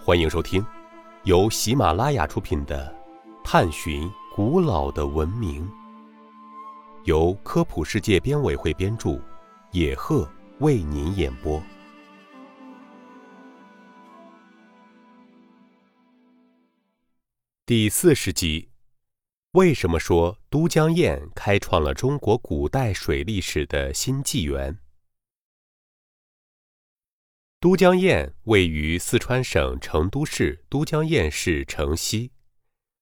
欢迎收听由喜马拉雅出品的《探寻古老的文明》，由科普世界编委会编著，野鹤为您演播。第四十集：为什么说都江堰开创了中国古代水利史的新纪元？都江堰位于四川省成都市都江堰市城西，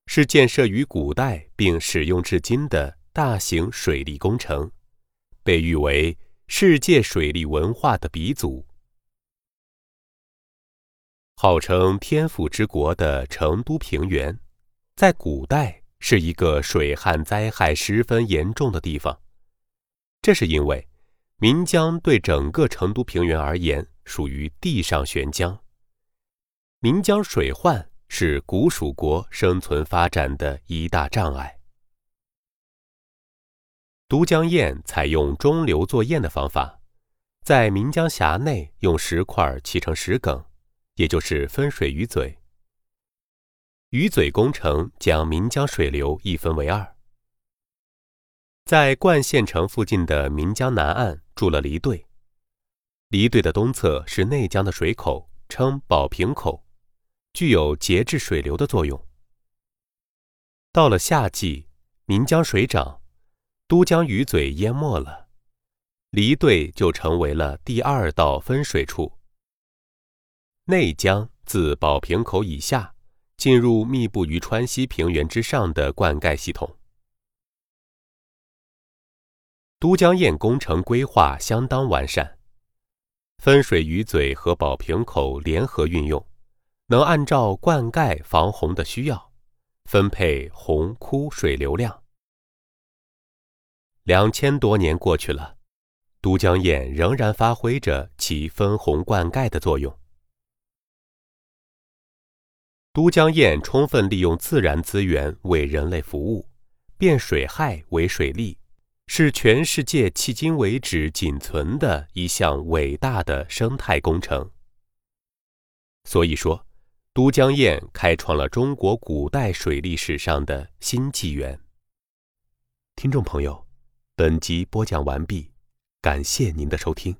是建设于古代并使用至今的大型水利工程，被誉为世界水利文化的鼻祖。号称天府之国的成都平原。在古代是一个水旱灾害十分严重的地方，这是因为岷江对整个成都平原而言属于地上悬江。岷江水患是古蜀国生存发展的一大障碍。都江堰采用中流作堰的方法，在岷江峡内用石块砌成石梗，也就是分水鱼嘴。鱼嘴工程将岷江水流一分为二。在灌县城附近的岷江南岸筑了离队，离队的东侧是内江的水口，称宝瓶口，具有节制水流的作用。到了夏季，岷江水涨，都江鱼嘴淹没了，离队就成为了第二道分水处。内江自宝瓶口以下。进入密布于川西平原之上的灌溉系统。都江堰工程规划相当完善，分水鱼嘴和宝瓶口联合运用，能按照灌溉防洪的需要，分配洪枯水流量。两千多年过去了，都江堰仍然发挥着其分洪灌溉的作用。都江堰充分利用自然资源为人类服务，变水害为水利，是全世界迄今为止仅存的一项伟大的生态工程。所以说，都江堰开创了中国古代水利史上的新纪元。听众朋友，本集播讲完毕，感谢您的收听。